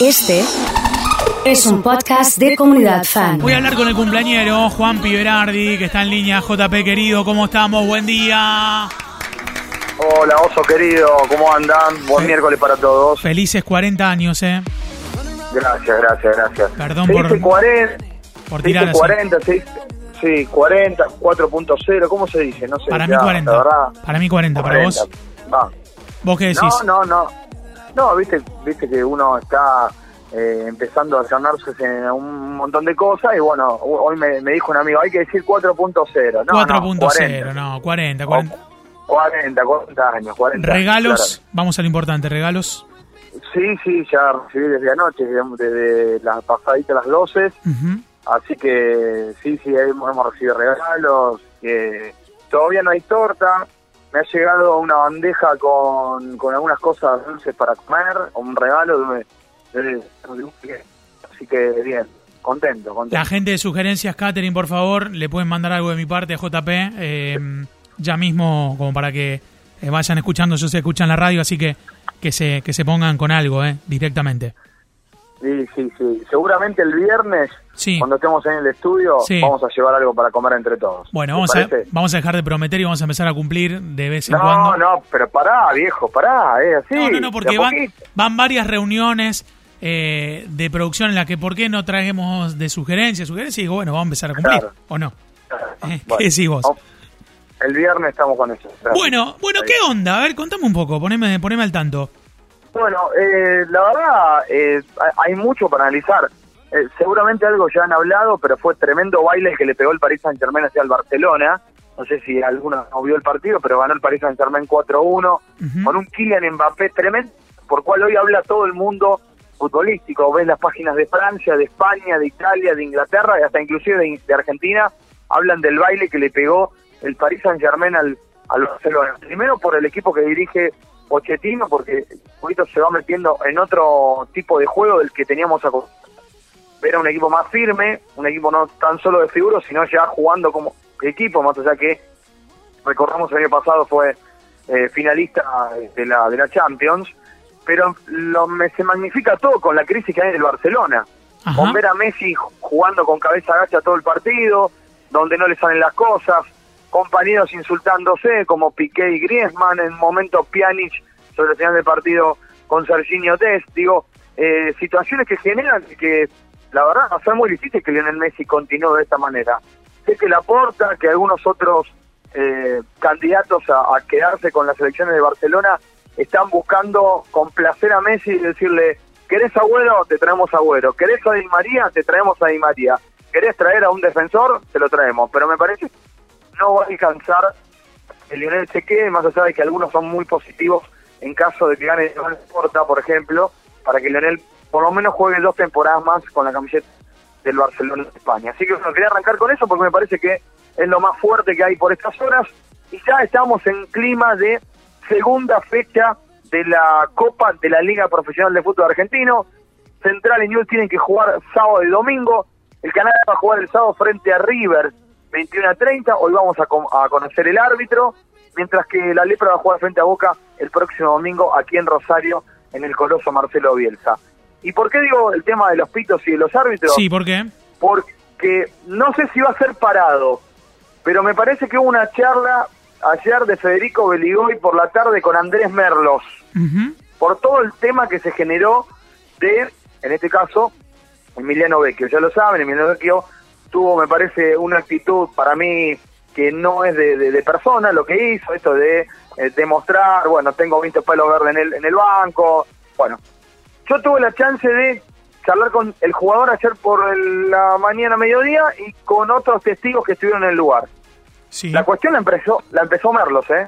Este es un podcast de comunidad fan. Voy a hablar con el cumpleañero Juan Piberardi, que está en línea. JP querido, ¿cómo estamos? Buen día. Hola, oso querido, ¿cómo andan? Buen miércoles para todos. Felices 40 años, ¿eh? Gracias, gracias, gracias. Perdón Se por- dice 40, Por tirar dice así. 40, se dice- sí, 40, 4.0, ¿cómo se dice? No sé. Para mí ya, 40. la verdad. Para mí 40. ¿Para vos? Va. ¿Vos qué decís? No, no, no. No, viste, viste que uno está eh, empezando a sanarse en un montón de cosas y bueno, hoy me, me dijo un amigo, hay que decir 4.0. No, 4.0, no, 40, 40. 40, 40 años, 40 Regalos, vamos a lo importante, regalos. Sí, sí, ya recibí desde anoche, desde la pasadita a las 12. Ujú. Así que sí, sí, hemos, hemos recibido regalos. que todavía no hay torta. Me ha llegado una bandeja con, con algunas cosas dulces para comer, un regalo. De, de- de- así que bien, contento, contento. La gente de sugerencias, Catherine, por favor, le pueden mandar algo de mi parte a JP. eh, ya mismo, como para que eh, vayan escuchando, yo se escuchan la radio, así que que se, que se pongan con algo, eh, directamente. Sí, sí, sí. Seguramente el viernes, Sí. cuando estemos en el estudio, Sí. vamos a llevar algo para comer entre todos. Bueno, ¿Te vamos a, vamos a dejar de prometer y vamos a empezar a cumplir de vez en No, cuando. no, pero pará, viejo, pará, es así. No, no, no, porque van, varias reuniones eh, de producción en las que, ¿por qué no traemos de sugerencias? Sugerencias y digo, bueno, vamos a empezar a cumplir, Claro. ¿o no? Eh, Bueno, ¿Qué decís vos? El viernes estamos con eso. Gracias. Bueno, bueno, ¿qué onda? A ver, contame un poco, poneme, poneme al tanto. Bueno, eh, la verdad, eh, hay mucho para analizar. Eh, seguramente algo ya han hablado, pero fue tremendo baile que le pegó el Paris Saint Germain hacia el Barcelona. No sé si alguno no vio el partido, pero ganó el Paris Saint Germain 4-1 Ujú. con un Kylian Mbappé tremendo, por cual hoy habla todo el mundo futbolístico. Ves las páginas de Francia, de España, de Italia, de Inglaterra y hasta inclusive de, de Argentina. Hablan del baile que le pegó el Paris Saint Germain al, al Barcelona. Primero por el equipo que dirige Pochettino, porque poquito se va metiendo en otro tipo de juego del que teníamos acostumbrados. Era un equipo más firme, un equipo no tan solo de figuras, sino ya jugando como equipo, más allá que recordamos el año pasado fue eh, finalista de la de la Champions, pero lo, me, se magnifica todo con la crisis que hay en el Barcelona, Ajá. con ver a Messi jugando con cabeza agacha todo el partido, donde no le salen las cosas, compañeros insultándose como Piqué y Griezmann, en momento Pjanic sobre el final del partido con Serginho Dest, digo, eh, situaciones que generan que la verdad a ser muy difícil que Lionel Messi continúe de esta manera. Sé que la aporta, que algunos otros eh, candidatos a, quedarse con las selecciones de Barcelona están buscando complacer a Messi y decirle, ¿querés agüero? Te traemos agüero. ¿Querés a Di María? Te traemos a Di María. ¿Querés traer a un defensor? Te lo traemos. Pero me parece no va a alcanzar que Lionel se quede, más allá de que algunos son muy positivos en caso de que gane Porta, por ejemplo, para que Lionel por lo menos juegue dos temporadas más con la camiseta del Barcelona de España. Así que bueno, quería arrancar con eso porque me parece que es lo más fuerte que hay por estas horas y ya estamos en clima de segunda fecha de la Copa de la Liga Profesional de Fútbol Argentino. Central y Newell tienen que jugar sábado y domingo. El Canadá va a jugar el sábado frente a River 21 a 30. Hoy vamos a, conocer el árbitro. Mientras que la Lepra va a jugar frente a Boca el próximo domingo aquí en Rosario en el Coloso Marcelo Bielsa. ¿Y por qué digo el tema de los pitos y de los árbitros? Sí, ¿por qué? porque no sé si va a ser parado, pero me parece que hubo una charla ayer de Federico Beligoy por la tarde con Andrés Merlos, por todo el tema que se generó de, en este caso, Emiliano Vecchio. Ya lo saben, Emiliano Vecchio tuvo, me parece, una actitud para mí que no es de, de- de persona lo que hizo, esto de eh, demostrar, bueno, tengo 20 pelos verdes en el, en el banco, bueno. Yo tuve la chance de charlar con el jugador ayer por el- la mañana, mediodía, y con otros testigos que estuvieron en el lugar. Sí. La cuestión la empezó, la empezó Merlos, ¿eh?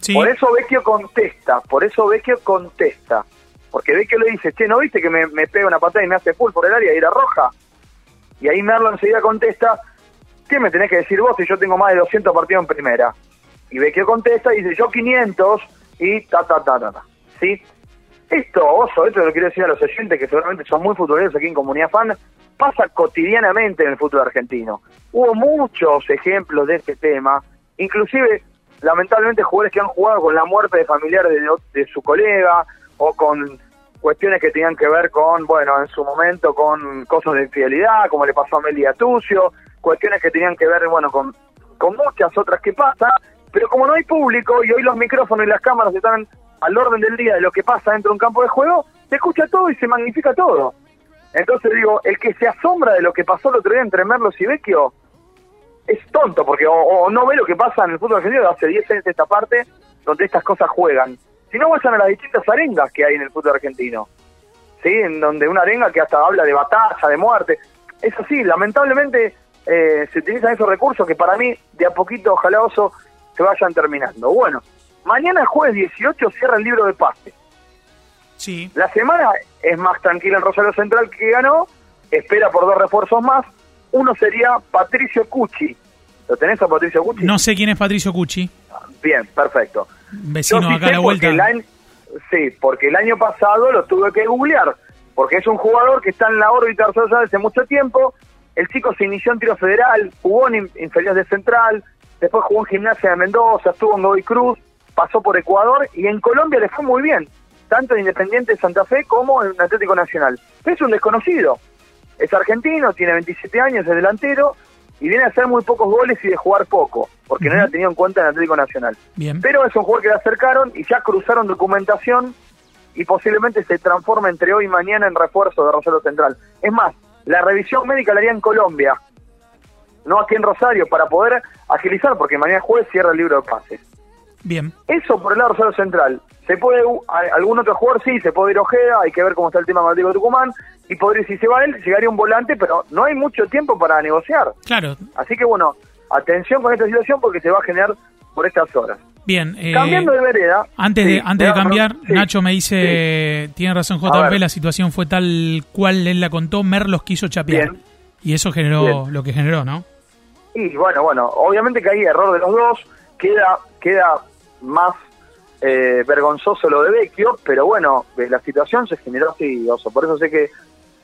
sí. Por eso Vecchio contesta, por eso Vecchio contesta. Porque Vecchio le dice, che, ¿no viste que me, me pega una patada y me hace full por el área y era roja? Y ahí Merlo enseguida contesta, ¿qué me tenés que decir vos si yo tengo más de 200 partidos en primera? Y Vecchio contesta y dice, yo 500 y ta, ta, ta, ta, ta. ¿Sí? Esto, Oso, esto lo quiero decir a los oyentes que seguramente son muy futboleros aquí en Comunidad Fan, pasa cotidianamente en el fútbol argentino. Hubo muchos ejemplos de este tema, inclusive, lamentablemente, jugadores que han jugado con la muerte de familiares de, de su colega o con cuestiones que tenían que ver con, bueno, en su momento con cosas de infidelidad, como le pasó a Meli Tucio, cuestiones que tenían que ver, bueno, con, con muchas otras que pasan, pero como no hay público y hoy los micrófonos y las cámaras están al orden del día de lo que pasa dentro de un campo de juego, se escucha todo y se magnifica todo. Entonces digo, el que se asombra de lo que pasó el otro día entre Merlos y Vecchio es tonto, porque o, no ve lo que pasa en el fútbol argentino de hace 10 años de esta parte, donde estas cosas juegan. Si no vayan a las distintas arengas que hay en el fútbol argentino, ¿sí? En donde una arenga que hasta habla de batalla, de muerte. Es así, lamentablemente eh, se utilizan esos recursos que para mí, de a poquito, ojalá oso, se vayan terminando. Bueno, mañana jueves 18 cierra el libro de pase. Sí. La semana es más tranquila en Rosario Central que ganó, espera por dos refuerzos más. Uno sería Patricio Cucci. ¿Lo tenés a Patricio Cucci? No sé quién es Patricio Cucci. Bien, perfecto. Vecino acá a la vuelta. sí, porque el año pasado lo tuve que googlear, porque es un jugador que está en la órbita social hace mucho tiempo. El chico se inició en tiro federal, jugó en inferiores de central, después jugó en gimnasia de Mendoza, estuvo en Godoy Cruz, pasó por Ecuador y en Colombia le fue muy bien, tanto en Independiente de Santa Fe como en Atlético Nacional. Es un desconocido, es argentino, tiene 27 años, es delantero y viene a hacer muy pocos goles y de jugar poco, porque no era tenido en cuenta en Atlético Nacional. Bien. Pero es un jugador que le acercaron y ya cruzaron documentación y posiblemente se transforme entre hoy y mañana en refuerzo de Rosario Central. Es más, la revisión médica la haría en Colombia, no aquí en Rosario, para poder agilizar, porque mañana jueves cierra el libro de pases. Bien. Eso por el lado Central. ¿Se puede, algún otro jugador? Sí, se puede ir Ojeda, hay que ver cómo está el tema con Atlético Tucumán, y podría, si se va él, llegaría un volante, pero no hay mucho tiempo para negociar. Claro. Así que bueno, atención con esta situación porque se va a generar por estas horas. Bien. Eh, Cambiando de vereda. Antes de, antes de cambiar, Nacho me dice, tiene razón JP, la situación fue tal cual él la contó, Merlos quiso chapear. Y eso generó lo que generó, ¿no? Y bueno, bueno, obviamente que hay error de los dos, queda, queda más eh, vergonzoso lo de Vecchio, pero bueno, eh, la situación se generó así, oso. Por eso sé que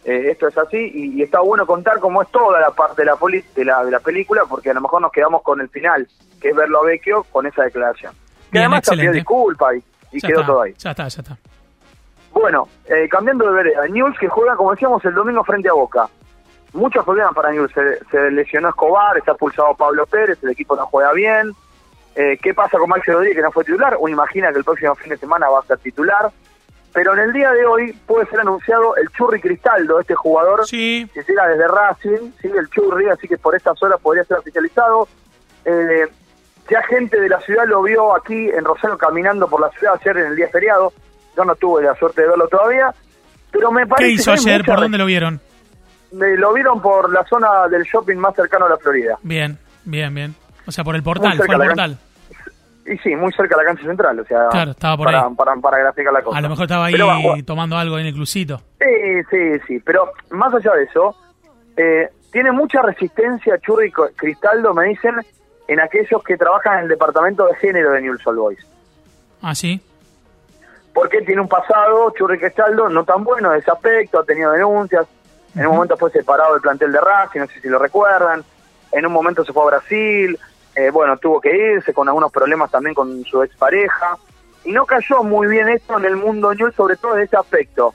eh, esto es así y, está bueno contar cómo es toda la parte de la, de la, de la película, porque a lo mejor nos quedamos con el final, que es verlo a Vecchio con esa declaración. Que además te pidió disculpas y, quedó todo ahí. Ya está, ya está. Bueno, cambiando de vereda, News que juega, como decíamos, el domingo frente a Boca. Muchos problemas para News. Se, se lesionó Escobar, está pulsado Pablo Pérez, el equipo no juega bien. Eh, ¿Qué pasa con Maxi Rodríguez que no fue titular? Uno imagina que el próximo fin de semana va a ser titular. Pero en el día de hoy puede ser anunciado el Churri Cristaldo, este jugador que llega desde Racing, sigue el Churri, así que por estas horas podría ser oficializado. Eh, ya gente de la ciudad lo vio aquí en Rosario caminando por la ciudad ayer en el día feriado. Yo no tuve la suerte de verlo todavía, pero me parece ¿Qué hizo ayer? ¿Por dónde lo vieron? lo vieron por la zona del shopping más cercano a la Florida. Bien, bien, bien. O sea, por el portal, fue el portal. Y sí, muy cerca de la cancha central, o sea, claro, estaba por para, ahí. Para, para, graficar la cosa. A lo mejor estaba ahí tomando algo en el clusito. Sí, sí, sí, pero más allá de eso, eh, tiene mucha resistencia Churri Cristaldo, me dicen, en aquellos que trabajan en el departamento de género de Newell's Old Boys. Ah, sí. Porque tiene un pasado, Churri Cristaldo, no tan bueno de ese aspecto, ha tenido denuncias, en un momento fue separado del plantel de Racing, no sé si lo recuerdan, en un momento se fue a Brasil, eh, bueno, tuvo que irse con algunos problemas también con su expareja, y no cayó muy bien esto en el mundo Newell, sobre todo en ese aspecto.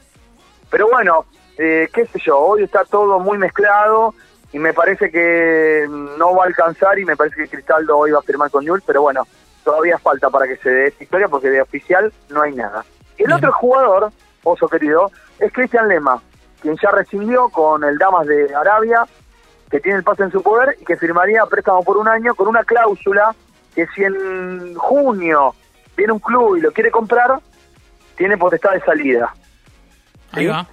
Pero bueno, eh, qué sé yo, hoy está todo muy mezclado y me parece que no va a alcanzar y me parece que Cristaldo hoy va a firmar con Newell, pero bueno, todavía falta para que se dé esta historia porque de oficial no hay nada. Y el otro jugador, oso querido, es Cristian Lema, quien ya rescindió con el Damas de Arabia que tiene el pase en su poder y que firmaría préstamo por un año con una cláusula que si en junio viene un club y lo quiere comprar, tiene potestad de salida. Ahí va.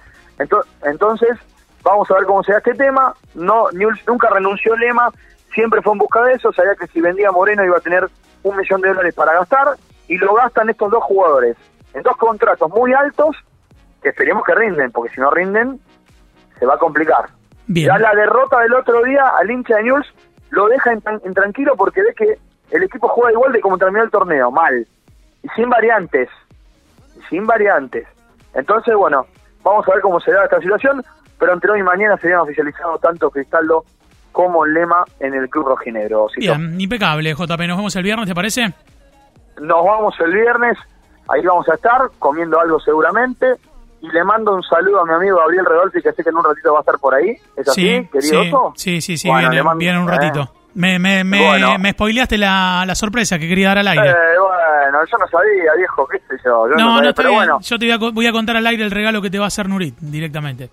Entonces, vamos a ver cómo se da este tema. No, nunca renunció Lema, siempre fue en busca de eso, sabía que si vendía Moreno iba a tener un millón de dólares para gastar y lo gastan estos dos jugadores en dos contratos muy altos que esperemos que rinden, porque si no rinden se va a complicar. Ya la derrota del otro día al hincha de News lo deja en, tranquilo porque ve que el equipo juega igual de como terminó el torneo, mal. Y sin variantes. sin variantes. Entonces, bueno, vamos a ver cómo se da esta situación, pero entre hoy y mañana serían oficializados tanto Cristaldo como Lema en el Club Rojinegro. Bien, impecable, JP. Nos vemos el viernes, ¿te parece? Nos vamos el viernes, ahí vamos a estar comiendo algo seguramente y le mando un saludo a mi amigo Gabriel Redolfi, que sé que en un ratito va a estar por ahí. ¿Es así, Sí, querido sí, oso? sí, sí, sí, Bueno, viene, mando- viene un eh. ratito. Me, me, me, Bueno. me spoileaste la, la sorpresa que quería dar al aire. Eh, bueno, yo no sabía, viejo, qué sé yo. yo no, no, sabía, está pero bien. bueno, Yo te voy a, voy a contar al aire el regalo que te va a hacer Nurit directamente.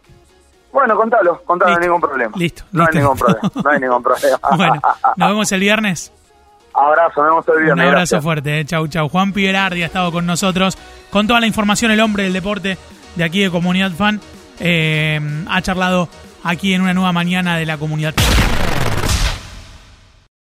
bueno, contalo, contalo, no hay ningún problema. listo, No hay ningún problema, no hay ningún problema. bueno, nos vemos el viernes. Abrazo, nos vemos el Un viernes. abrazo gracias. fuerte, eh. chau, chau. Juan Piberardi ha estado con nosotros con toda la información, el hombre del deporte de aquí de Comunidad Fan. eh, ha charlado aquí en una nueva mañana de la comunidad.